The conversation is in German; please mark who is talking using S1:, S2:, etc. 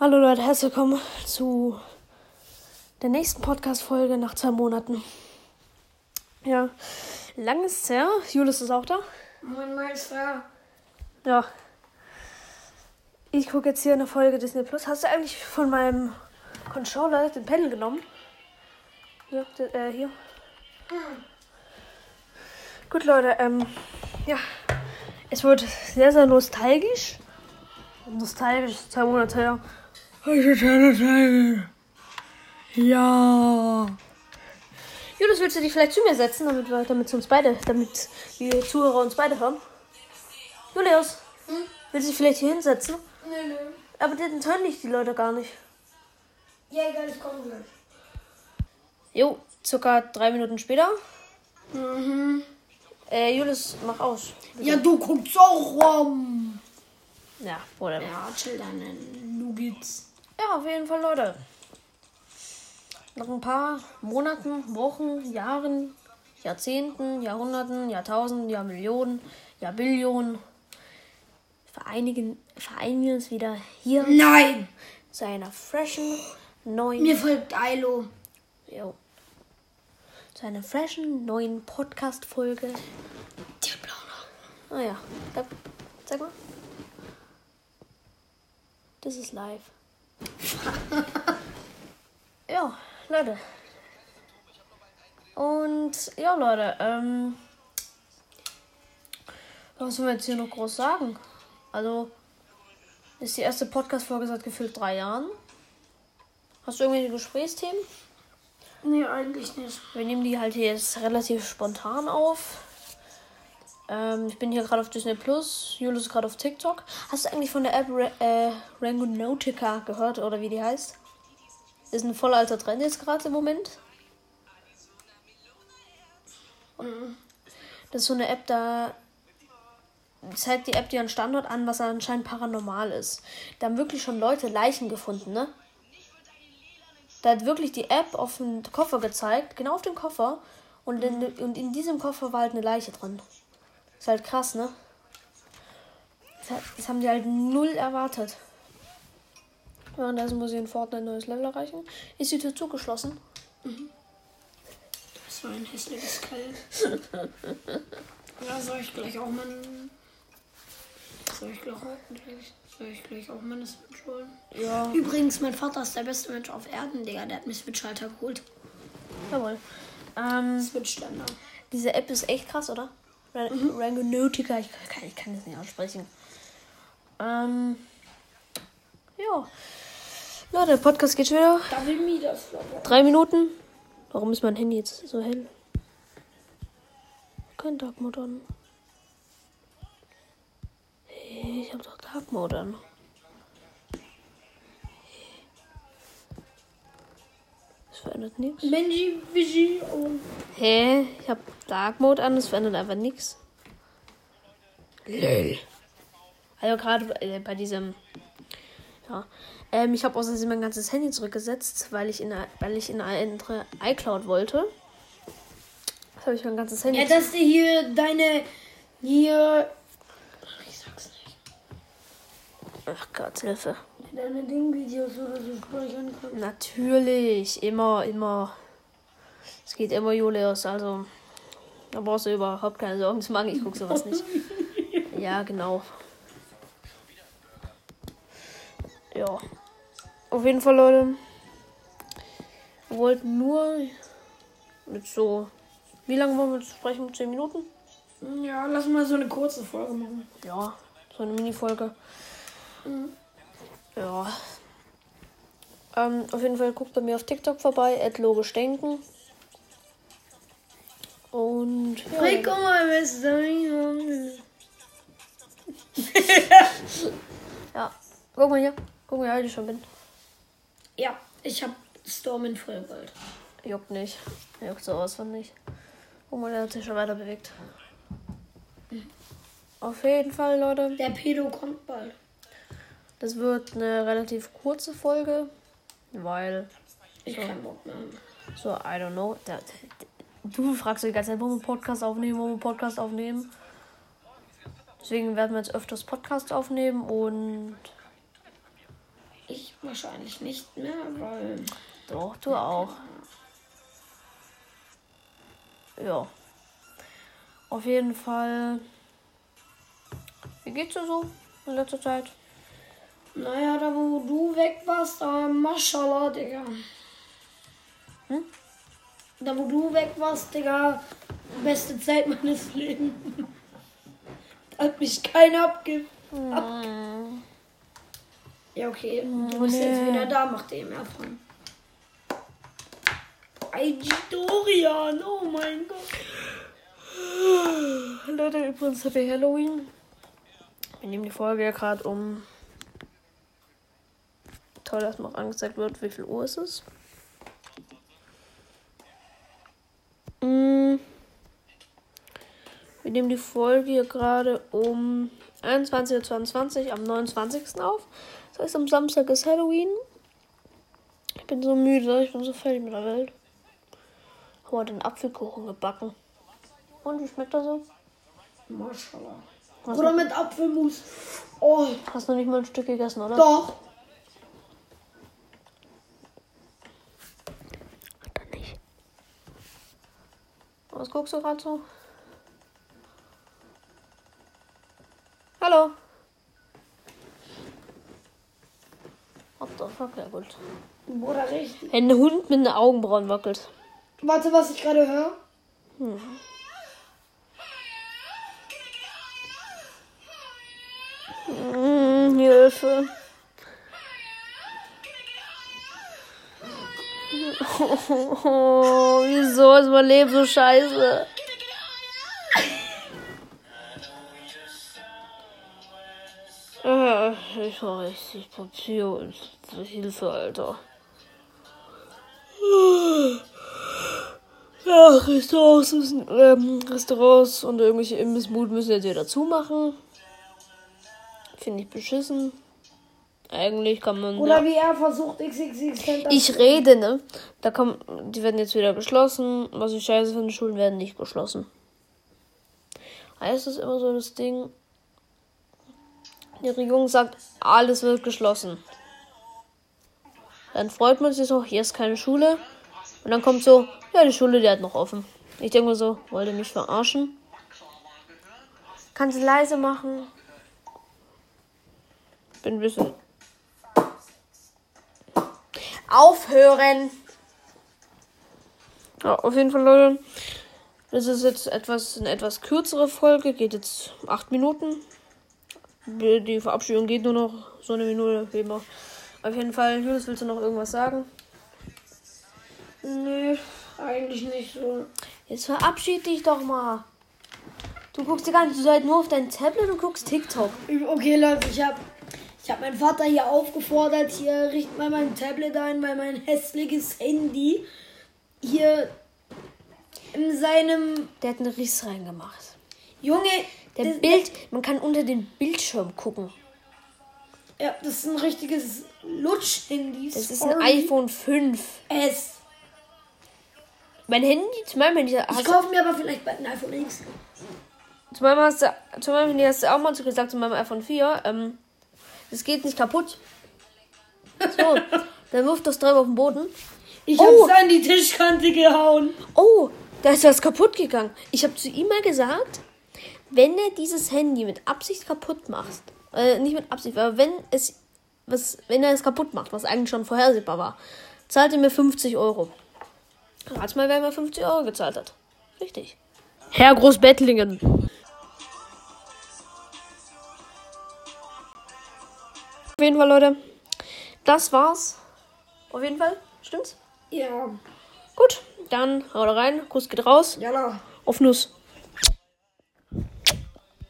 S1: Hallo Leute, herzlich willkommen zu der nächsten Podcast-Folge nach zwei Monaten. Ja, lang ist es her. Julius ist auch da.
S2: Moin Meister.
S1: Ja. Ich gucke jetzt hier eine Folge Disney Plus. Hast du eigentlich von meinem Controller den Panel genommen? Ja, äh, hier. Gut, Leute, ähm, ja. Es wird sehr, sehr nostalgisch. Nostalgisch, zwei Monate her. Ja. Julius, willst du dich vielleicht zu mir setzen, damit wir, damit uns beide, damit die Zuhörer uns beide hören? Julius,
S2: Hm?
S1: willst du dich vielleicht hier hinsetzen?
S2: Nö, nö.
S1: Aber dann hören dich die Leute gar nicht.
S2: Ja, egal, ich komme gleich.
S1: Jo, circa drei Minuten später.
S2: Mhm.
S1: Äh, Julius, mach aus.
S2: Ja, du guckst auch rum.
S1: Ja, whatever.
S2: Ja, chill dann, du geht's.
S1: Ja, auf jeden Fall, Leute. Nach ein paar Monaten, Wochen, Jahren, Jahrzehnten, Jahrhunderten, Jahrtausenden, Jahrmillionen, Jahrbillionen vereinigen, vereinigen wir uns wieder hier
S2: Nein!
S1: zu einer freshen, neuen,
S2: Mir folgt Ailo.
S1: jo, zu einer freshen, neuen Podcast-Folge.
S2: Der blaue.
S1: Ah ja, sag, sag mal. Das ist live. ja, Leute. Und ja, Leute, ähm. Was sollen wir jetzt hier noch groß sagen? Also, ist die erste Podcast-Folge seit gefühlt drei Jahren. Hast du irgendwelche Gesprächsthemen?
S2: Nee, eigentlich nicht.
S1: Wir nehmen die halt hier jetzt relativ spontan auf. Ähm, ich bin hier gerade auf Disney Plus. Julius ist gerade auf TikTok. Hast du eigentlich von der App Ra äh, Rangonautica gehört oder wie die heißt? Ist ein voll alter Trend jetzt gerade im Moment. Das ist so eine App, da zeigt die App dir einen Standort an, was anscheinend paranormal ist. Da haben wirklich schon Leute Leichen gefunden, ne? Da hat wirklich die App auf den Koffer gezeigt, genau auf den Koffer. Und in, und in diesem Koffer war halt eine Leiche drin. Ist halt krass, ne? Das, haben die halt null erwartet. Währenddessen muss ich in Fortnite ein neues Level erreichen. Ist die Tür zugeschlossen?
S2: Das war ein hässliches Kalt. ja, soll ich gleich auch mein. Soll ich gleich auch, soll ich gleich auch meine Switch holen?
S1: Ja.
S2: Übrigens, mein Vater ist der beste Mensch auf Erden, Digga. Der hat mir Switch-Halter geholt.
S1: Jawohl. Ähm,
S2: Switch-Ständer.
S1: diese App ist echt krass, oder? Ra Rangonautica, ich kann, ich kann das nicht aussprechen. Ähm, ja. Leute, der Podcast geht schon wieder.
S2: Da will mir das Flopper.
S1: Drei Minuten. Warum ist mein Handy jetzt so hell? Kein Dark Mode an. Hey, ich hab doch Dark Mode an. Das verändert nichts.
S2: Benji, Vigi, oh.
S1: Hä? Ich hab Dark Mode an, das verändert einfach nichts.
S2: Lol.
S1: Also gerade äh, bei diesem. Ja. Ähm, ich habe außerdem mein ganzes Handy zurückgesetzt, weil ich in eine, weil ich in eine andere iCloud wollte. Das habe ich mein ganzes Handy.
S2: Ja, dass du hier deine. Hier. Ich sag's nicht.
S1: Ach Gott, Hilfe.
S2: Deine Ding-Videos oder so speichern kannst.
S1: Natürlich, immer, immer. Es geht immer Julius, also. Da brauchst du überhaupt keine Sorgen zu machen, ich gucke sowas nicht. Ja, genau. Ja. Auf jeden Fall, Leute. Wir wollten nur mit so. Wie lange wollen wir jetzt sprechen? 10 Minuten?
S2: Ja, lass mal so eine kurze Folge machen.
S1: Ja, so eine Mini-Folge. Ja. Ähm, auf jeden Fall guckt bei mir auf TikTok vorbei, logisch denken. Und ja,
S2: Hey, guck mal, ist da?
S1: ja. Guck mal hier. Guck mal, wie alt ich schon bin.
S2: Ja, ich hab Storm in Vollgold.
S1: Juckt nicht. Juckt von nicht. Guck mal, der hat sich schon weiter bewegt. Auf jeden Fall, Leute.
S2: Der Pedo kommt bald.
S1: Das wird eine relativ kurze Folge, weil
S2: Ich kann Bock mehr.
S1: So, I don't know. Da, da, du fragst die ganze Zeit, wollen wir Podcast aufnehmen, wollen wir Podcast aufnehmen. Deswegen werden wir jetzt öfters Podcast aufnehmen und
S2: Ich wahrscheinlich nicht mehr, weil.
S1: Doch, du auch. Ja. Auf jeden Fall. Wie geht's dir so in letzter Zeit?
S2: Naja, da wo du weg warst, da Maschallah, Digga.
S1: Hm?
S2: Da wo du weg warst, Digga, beste Zeit meines Lebens. Hat mich keiner abge... Ab
S1: Hm.
S2: ja, okay. Du bist jetzt
S1: nee.
S2: wieder da, mach dir mehr von. IG Dorian, oh mein Gott.
S1: Leute, übrigens Happy Halloween. Wir nehmen die Folge ja gerade um. Toll, dass noch angezeigt wird, wie viel Uhr es ist. Mm. Wir nehmen die Folge hier gerade um 21.22 Uhr am 29. auf. Das heißt, am Samstag ist Halloween. Ich bin so müde, ich bin so fertig mit der Welt. Haben heute einen Apfelkuchen gebacken. Und wie schmeckt er so?
S2: Maschallah. Oder mit Apfelmus. Oh,
S1: Hast du nicht mal ein Stück gegessen, oder?
S2: doch.
S1: Dann nicht. Was guckst du gerade so? Hallo? What the fuck, ja gut.
S2: Bruder, richtig.
S1: Ein Hund mit den Augenbrauen wackelt.
S2: Warte, was ich gerade höre.
S1: Mm, Hilfe. Oh, wieso ist mein Leben so scheiße? Äh, Ich war richtig Papier und Hilfe, Alter. Ja, Restaurants müssen, ähm, Restaurants und irgendwelche Imbissbuden müssen jetzt wieder zumachen. Finde ich beschissen. Eigentlich kann man.
S2: Oder wie er versucht, XXX Center.
S1: Ich rede, ne? Da kommen, die werden jetzt wieder geschlossen. Was ich scheiße finde, Schulen werden nicht geschlossen. Heißt es immer so das Ding? Die Regierung sagt, alles wird geschlossen. Dann freut man sich so, hier ist keine Schule. Und dann kommt so, ja, die Schule, die hat noch offen. Ich denke mir so, wollt ihr mich verarschen? Kannst du leise machen? Bin ein bisschen. Aufhören! Ja, auf jeden Fall, Leute. Das ist jetzt etwas, eine etwas kürzere Folge, geht jetzt acht Minuten. Die Verabschiedung geht nur noch so eine Minute, wie immer. Auf jeden Fall, Julius, willst du noch irgendwas sagen?
S2: Nee, eigentlich nicht so.
S1: Jetzt verabschied dich doch mal. Du guckst die ganze Zeit nur auf dein Tablet und guckst TikTok.
S2: Okay, Leute, ich habe ich hab meinen Vater hier aufgefordert, hier richt mal mein Tablet ein, weil mein hässliches Handy hier in seinem
S1: Der hat einen Riss reingemacht.
S2: Junge,
S1: Der
S2: das,
S1: Bild, man kann unter den Bildschirm gucken.
S2: Ja, das ist ein richtiges Lutsch-Handy.
S1: Das ist ein iPhone 5.
S2: S.
S1: Mein Handy, zu meinem Handy
S2: Ich kaufe mir aber vielleicht bald ein iPhone X.
S1: zu meinem, hast du, zu meinem Handy hast du auch mal so gesagt, zu meinem iPhone 4, ähm, das geht nicht kaputt. So, dann wirft das drauf auf den Boden.
S2: Ich
S1: Oh.
S2: hab's an die Tischkante gehauen.
S1: Oh, da ist was kaputt gegangen. Ich habe zu ihm mal gesagt, wenn er dieses Handy mit Absicht kaputt macht, äh, nicht mit Absicht, aber wenn es, was, wenn er es kaputt macht, was eigentlich schon vorhersehbar war, zahlt er mir 50 Euro. Rat mal, wer mir 50 Euro gezahlt hat. Richtig. Herr Großbettlingen. Jeden Fall, Leute. Das war's. Auf jeden Fall. Stimmt's?
S2: Ja.
S1: Gut, dann haut rein. Kuss geht raus.
S2: Jalla.
S1: Auf Nuss.